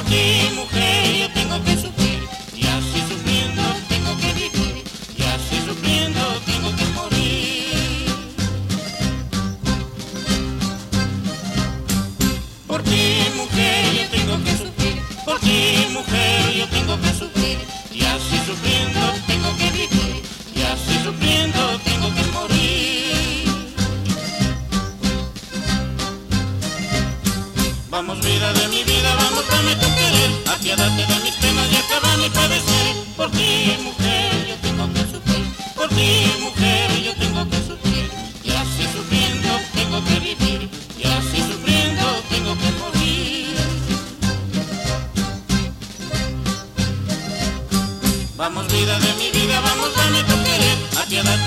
porque mujer. Vida de mi vida, vamos dame tu querer, apiádate de mis penas y acaba mi padecer. Por ti, mujer, yo tengo que sufrir. Por ti, mujer, yo tengo que sufrir. Y así sufriendo tengo que vivir. Y así sufriendo tengo que morir. Vamos vida de mi vida, vamos dame tu querer, apiádate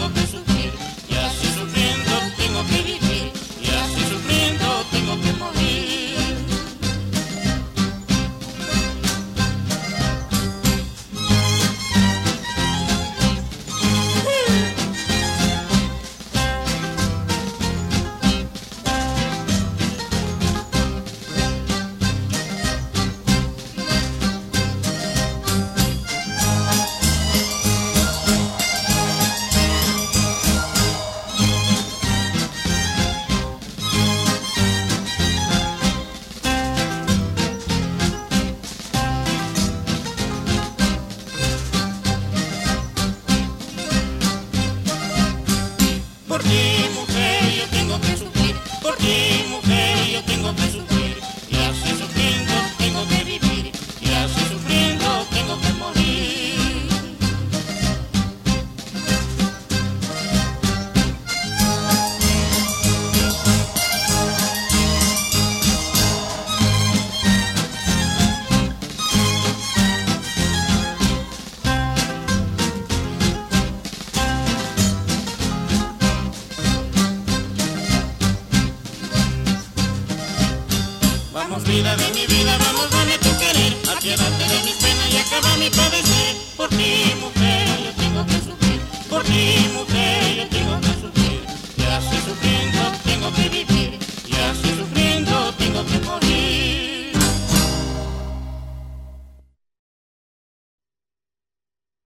tengo que sufrir. Y así sufriendo tengo que vivir. Por ti, mujer, yo tengo que sufrir. Por ti, Vamos vida de mi vida, vamos dame tu querer, apiádate de mis penas y acaba mi padecer. Por ti mujer yo tengo que sufrir, por ti mujer yo tengo